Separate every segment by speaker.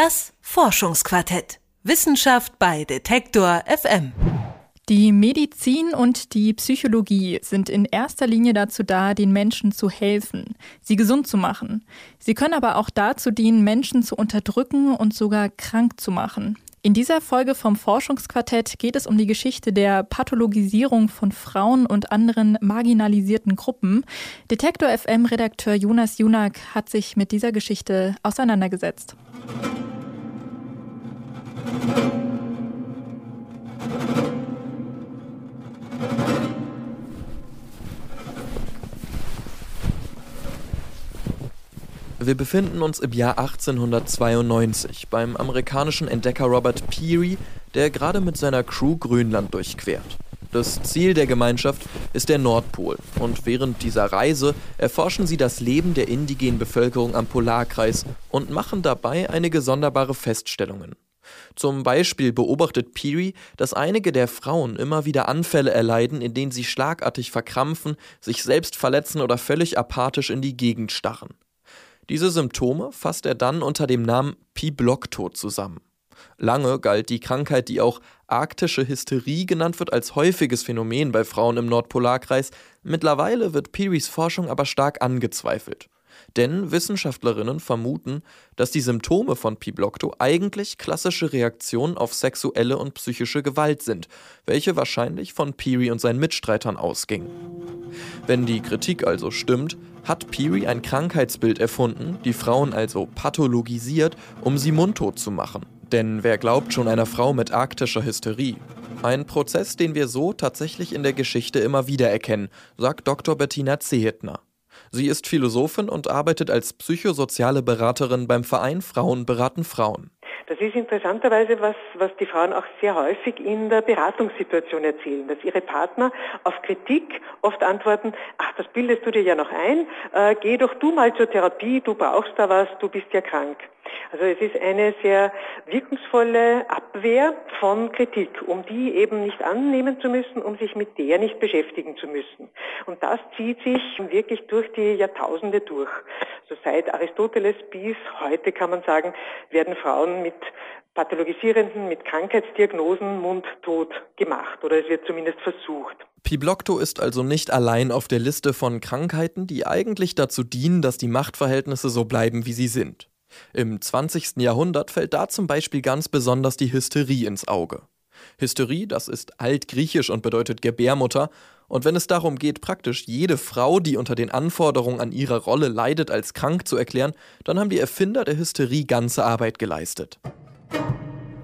Speaker 1: Das Forschungsquartett. Wissenschaft bei Detektor FM.
Speaker 2: Die Medizin und die Psychologie sind in erster Linie dazu da, den Menschen zu helfen, sie gesund zu machen. Sie können aber auch dazu dienen, Menschen zu unterdrücken und sogar krank zu machen. In dieser Folge vom Forschungsquartett geht es um die Geschichte der Pathologisierung von Frauen und anderen marginalisierten Gruppen. Detektor FM-Redakteur Jonas Junak hat sich mit dieser Geschichte auseinandergesetzt.
Speaker 3: Wir befinden uns im Jahr 1892 beim amerikanischen Entdecker Robert Peary, der gerade mit seiner Crew Grönland durchquert. Das Ziel der Gemeinschaft ist der Nordpol und während dieser Reise erforschen sie das Leben der indigenen Bevölkerung am Polarkreis und machen dabei einige sonderbare Feststellungen. Zum Beispiel beobachtet Peary, dass einige der Frauen immer wieder Anfälle erleiden, in denen sie schlagartig verkrampfen, sich selbst verletzen oder völlig apathisch in die Gegend starren. Diese Symptome fasst er dann unter dem Namen Pi-Block-Tod zusammen. Lange galt die Krankheit, die auch arktische Hysterie genannt wird, als häufiges Phänomen bei Frauen im Nordpolarkreis. Mittlerweile wird Pearys Forschung aber stark angezweifelt. Denn Wissenschaftlerinnen vermuten, dass die Symptome von Piblocto eigentlich klassische Reaktionen auf sexuelle und psychische Gewalt sind, welche wahrscheinlich von Peary und seinen Mitstreitern ausgingen. Wenn die Kritik also stimmt, hat Peary ein Krankheitsbild erfunden, die Frauen also pathologisiert, um sie mundtot zu machen. Denn wer glaubt schon einer Frau mit arktischer Hysterie? Ein Prozess, den wir so tatsächlich in der Geschichte immer wieder erkennen, sagt Dr. Bettina Zehetner. Sie ist Philosophin und arbeitet als psychosoziale Beraterin beim Verein Frauen beraten Frauen.
Speaker 4: Das ist interessanterweise was, was die Frauen auch sehr häufig in der Beratungssituation erzählen, dass ihre Partner auf Kritik oft antworten, ach, das bildest du dir ja noch ein, äh, geh doch du mal zur Therapie, du brauchst da was, du bist ja krank. Also es ist eine sehr wirkungsvolle Abwehr von Kritik, um die eben nicht annehmen zu müssen, um sich mit der nicht beschäftigen zu müssen. Und das zieht sich wirklich durch die Jahrtausende durch. Also seit Aristoteles bis heute kann man sagen, werden Frauen mit pathologisierenden, mit Krankheitsdiagnosen mundtot gemacht oder es wird zumindest versucht.
Speaker 3: Piblocto ist also nicht allein auf der Liste von Krankheiten, die eigentlich dazu dienen, dass die Machtverhältnisse so bleiben, wie sie sind. Im 20. Jahrhundert fällt da zum Beispiel ganz besonders die Hysterie ins Auge. Hysterie, das ist altgriechisch und bedeutet Gebärmutter, und wenn es darum geht, praktisch jede Frau, die unter den Anforderungen an ihre Rolle leidet, als krank zu erklären, dann haben die Erfinder der Hysterie ganze Arbeit geleistet.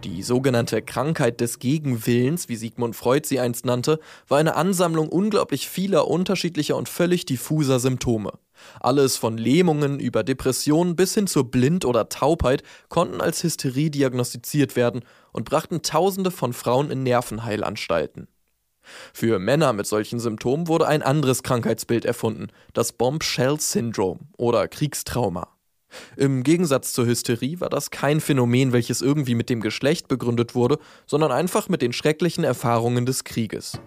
Speaker 3: Die sogenannte Krankheit des Gegenwillens, wie Sigmund Freud sie einst nannte, war eine Ansammlung unglaublich vieler unterschiedlicher und völlig diffuser Symptome. Alles von Lähmungen über Depressionen bis hin zur Blind- oder Taubheit konnten als Hysterie diagnostiziert werden und brachten Tausende von Frauen in Nervenheilanstalten. Für Männer mit solchen Symptomen wurde ein anderes Krankheitsbild erfunden, das Bombshell-Syndrom oder Kriegstrauma. Im Gegensatz zur Hysterie war das kein Phänomen, welches irgendwie mit dem Geschlecht begründet wurde, sondern einfach mit den schrecklichen Erfahrungen des Krieges.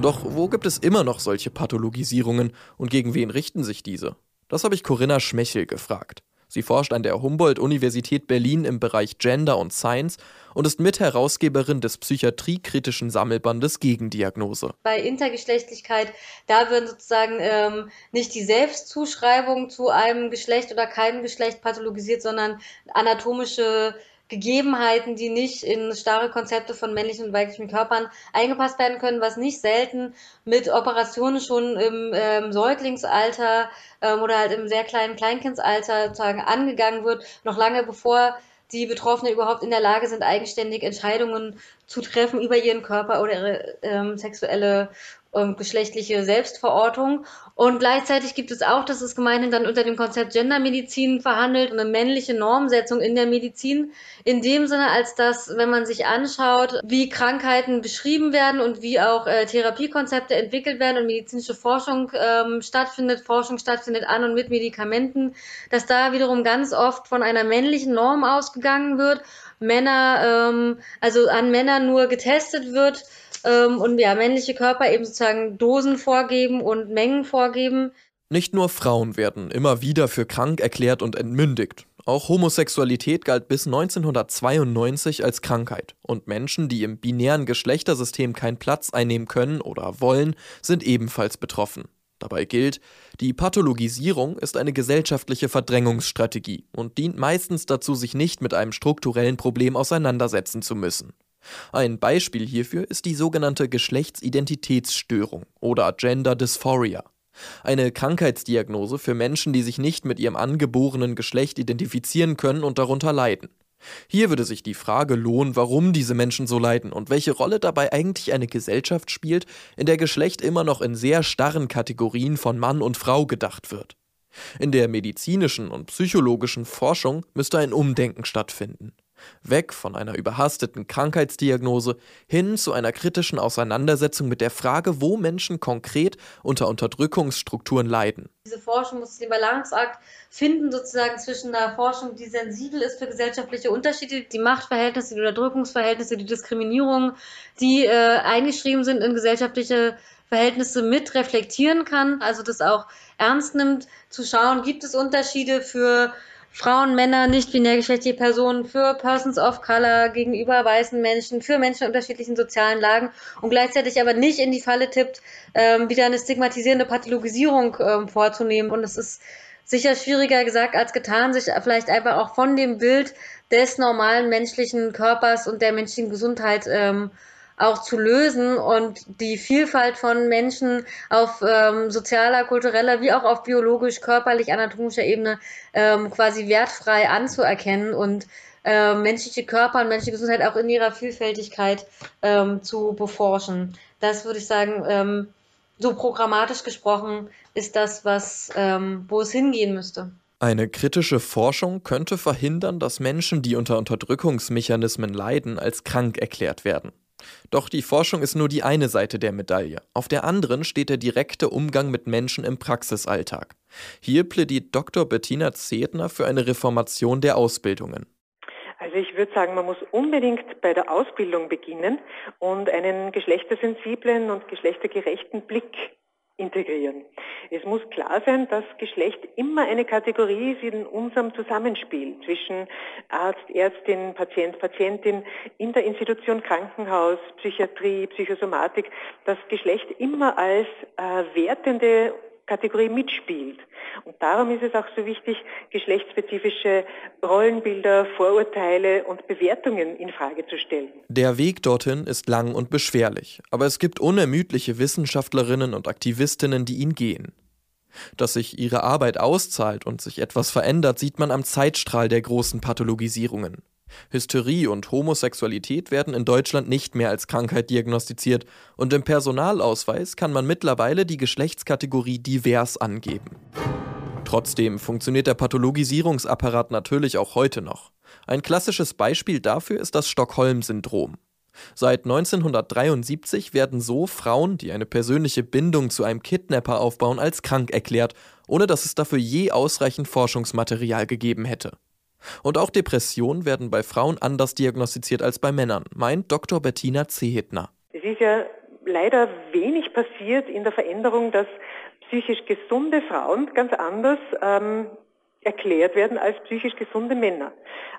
Speaker 3: Doch wo gibt es immer noch solche Pathologisierungen und gegen wen richten sich diese? Das habe ich Corinna Schmechel gefragt. Sie forscht an der Humboldt-Universität Berlin im Bereich Gender und Science und ist Mitherausgeberin des psychiatriekritischen Sammelbandes Gegendiagnose.
Speaker 5: Bei Intergeschlechtlichkeit, da wird sozusagen ähm, nicht die Selbstzuschreibung zu einem Geschlecht oder keinem Geschlecht pathologisiert, sondern anatomische Gegebenheiten, die nicht in starre Konzepte von männlichen und weiblichen Körpern eingepasst werden können, was nicht selten mit Operationen schon im ähm, Säuglingsalter ähm, oder halt im sehr kleinen Kleinkindsalter sozusagen angegangen wird, noch lange bevor die Betroffenen überhaupt in der Lage sind, eigenständig Entscheidungen zu treffen über ihren Körper oder ihre ähm, sexuelle und geschlechtliche Selbstverortung. Und gleichzeitig gibt es auch, dass es gemeinhin dann unter dem Konzept Gendermedizin verhandelt, eine männliche Normsetzung in der Medizin. In dem Sinne, als dass, wenn man sich anschaut, wie Krankheiten beschrieben werden und wie auch äh, Therapiekonzepte entwickelt werden und medizinische Forschung ähm, stattfindet, Forschung stattfindet an und mit Medikamenten, dass da wiederum ganz oft von einer männlichen Norm ausgegangen wird. Männer, ähm, also an Männern nur getestet wird ähm, und ja, männliche Körper eben sozusagen Dosen vorgeben und Mengen vorgeben.
Speaker 3: Nicht nur Frauen werden immer wieder für krank erklärt und entmündigt. Auch Homosexualität galt bis 1992 als Krankheit und Menschen, die im binären Geschlechtersystem keinen Platz einnehmen können oder wollen, sind ebenfalls betroffen. Dabei gilt, die Pathologisierung ist eine gesellschaftliche Verdrängungsstrategie und dient meistens dazu, sich nicht mit einem strukturellen Problem auseinandersetzen zu müssen. Ein Beispiel hierfür ist die sogenannte Geschlechtsidentitätsstörung oder Gender Dysphoria. Eine Krankheitsdiagnose für Menschen, die sich nicht mit ihrem angeborenen Geschlecht identifizieren können und darunter leiden. Hier würde sich die Frage lohnen, warum diese Menschen so leiden und welche Rolle dabei eigentlich eine Gesellschaft spielt, in der Geschlecht immer noch in sehr starren Kategorien von Mann und Frau gedacht wird. In der medizinischen und psychologischen Forschung müsste ein Umdenken stattfinden. Weg von einer überhasteten Krankheitsdiagnose hin zu einer kritischen Auseinandersetzung mit der Frage, wo Menschen konkret unter Unterdrückungsstrukturen leiden.
Speaker 5: Diese Forschung muss den Balanceakt finden, sozusagen zwischen einer Forschung, die sensibel ist für gesellschaftliche Unterschiede, die Machtverhältnisse, die Unterdrückungsverhältnisse, die Diskriminierung, die äh, eingeschrieben sind in gesellschaftliche Verhältnisse mit reflektieren kann, also das auch ernst nimmt, zu schauen, gibt es Unterschiede für Frauen, Männer, nicht-binär geschlechtliche Personen, für Persons of Color gegenüber weißen Menschen, für Menschen in unterschiedlichen sozialen Lagen und gleichzeitig aber nicht in die Falle tippt, ähm, wieder eine stigmatisierende Pathologisierung ähm, vorzunehmen. Und es ist sicher schwieriger gesagt als getan, sich vielleicht einfach auch von dem Bild des normalen menschlichen Körpers und der menschlichen Gesundheit ähm, auch zu lösen und die Vielfalt von Menschen auf ähm, sozialer, kultureller wie auch auf biologisch, körperlich, anatomischer Ebene ähm, quasi wertfrei anzuerkennen und äh, menschliche Körper und menschliche Gesundheit auch in ihrer Vielfältigkeit ähm, zu beforschen. Das würde ich sagen, ähm, so programmatisch gesprochen ist das, was, ähm, wo es hingehen müsste.
Speaker 3: Eine kritische Forschung könnte verhindern, dass Menschen, die unter Unterdrückungsmechanismen leiden, als krank erklärt werden. Doch die Forschung ist nur die eine Seite der Medaille. Auf der anderen steht der direkte Umgang mit Menschen im Praxisalltag. Hier plädiert Dr. Bettina Zedner für eine Reformation der Ausbildungen.
Speaker 4: Also ich würde sagen, man muss unbedingt bei der Ausbildung beginnen und einen geschlechtersensiblen und geschlechtergerechten Blick integrieren. Es muss klar sein, dass Geschlecht immer eine Kategorie ist in unserem Zusammenspiel zwischen Arzt, Ärztin, Patient, Patientin, in der Institution Krankenhaus, Psychiatrie, Psychosomatik, dass Geschlecht immer als äh, wertende Kategorie mitspielt. Darum ist es auch so wichtig, geschlechtsspezifische Rollenbilder, Vorurteile und Bewertungen in Frage zu stellen.
Speaker 3: Der Weg dorthin ist lang und beschwerlich, aber es gibt unermüdliche Wissenschaftlerinnen und Aktivistinnen, die ihn gehen. Dass sich ihre Arbeit auszahlt und sich etwas verändert, sieht man am Zeitstrahl der großen Pathologisierungen. Hysterie und Homosexualität werden in Deutschland nicht mehr als Krankheit diagnostiziert und im Personalausweis kann man mittlerweile die Geschlechtskategorie divers angeben. Trotzdem funktioniert der Pathologisierungsapparat natürlich auch heute noch. Ein klassisches Beispiel dafür ist das Stockholm-Syndrom. Seit 1973 werden so Frauen, die eine persönliche Bindung zu einem Kidnapper aufbauen, als krank erklärt, ohne dass es dafür je ausreichend Forschungsmaterial gegeben hätte. Und auch Depressionen werden bei Frauen anders diagnostiziert als bei Männern, meint Dr. Bettina Zehetner.
Speaker 4: Es ist ja leider wenig passiert in der Veränderung, dass psychisch gesunde Frauen ganz anders ähm, erklärt werden als psychisch gesunde Männer.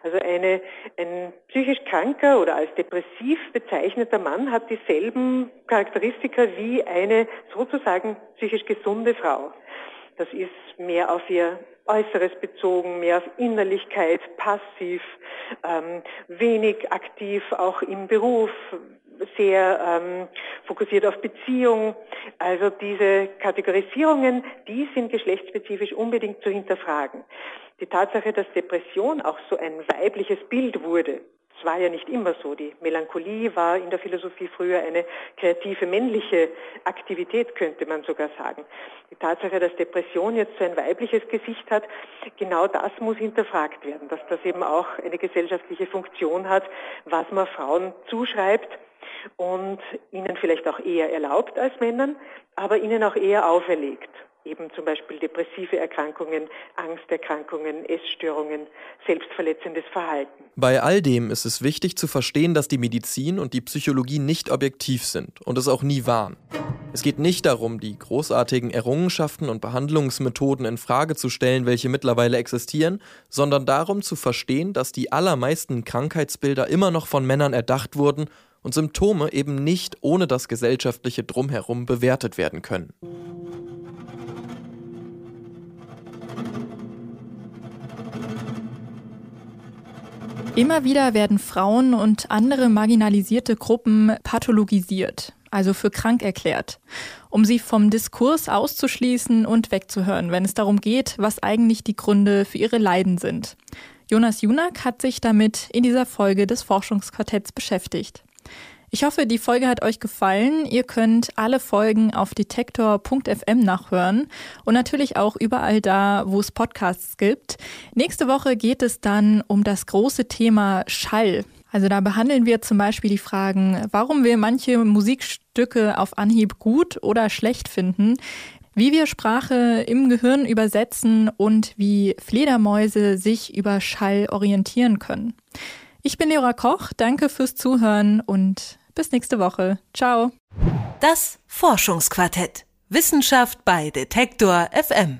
Speaker 4: Also eine, ein psychisch kranker oder als depressiv bezeichneter Mann hat dieselben Charakteristika wie eine sozusagen psychisch gesunde Frau. Das ist mehr auf ihr Äußeres bezogen, mehr auf Innerlichkeit, passiv, ähm, wenig aktiv auch im Beruf, sehr ähm, fokussiert auf Beziehung. Also diese Kategorisierungen, die sind geschlechtsspezifisch unbedingt zu hinterfragen. Die Tatsache, dass Depression auch so ein weibliches Bild wurde, es war ja nicht immer so. Die Melancholie war in der Philosophie früher eine kreative männliche Aktivität, könnte man sogar sagen. Die Tatsache, dass Depression jetzt so ein weibliches Gesicht hat, genau das muss hinterfragt werden, dass das eben auch eine gesellschaftliche Funktion hat, was man Frauen zuschreibt und ihnen vielleicht auch eher erlaubt als Männern, aber ihnen auch eher auferlegt eben zum Beispiel depressive Erkrankungen, Angsterkrankungen, Essstörungen, selbstverletzendes Verhalten.
Speaker 3: Bei all dem ist es wichtig zu verstehen, dass die Medizin und die Psychologie nicht objektiv sind und es auch nie waren. Es geht nicht darum, die großartigen Errungenschaften und Behandlungsmethoden in Frage zu stellen, welche mittlerweile existieren, sondern darum zu verstehen, dass die allermeisten Krankheitsbilder immer noch von Männern erdacht wurden und Symptome eben nicht ohne das gesellschaftliche Drumherum bewertet werden können.
Speaker 2: Immer wieder werden Frauen und andere marginalisierte Gruppen pathologisiert, also für krank erklärt, um sie vom Diskurs auszuschließen und wegzuhören, wenn es darum geht, was eigentlich die Gründe für ihre Leiden sind. Jonas Junak hat sich damit in dieser Folge des Forschungsquartetts beschäftigt. Ich hoffe, die Folge hat euch gefallen. Ihr könnt alle Folgen auf detektor.fm nachhören und natürlich auch überall da, wo es Podcasts gibt. Nächste Woche geht es dann um das große Thema Schall. Also da behandeln wir zum Beispiel die Fragen, warum wir manche Musikstücke auf Anhieb gut oder schlecht finden, wie wir Sprache im Gehirn übersetzen und wie Fledermäuse sich über Schall orientieren können. Ich bin Leora Koch, danke fürs Zuhören und bis nächste Woche. Ciao.
Speaker 1: Das Forschungsquartett. Wissenschaft bei Detektor FM.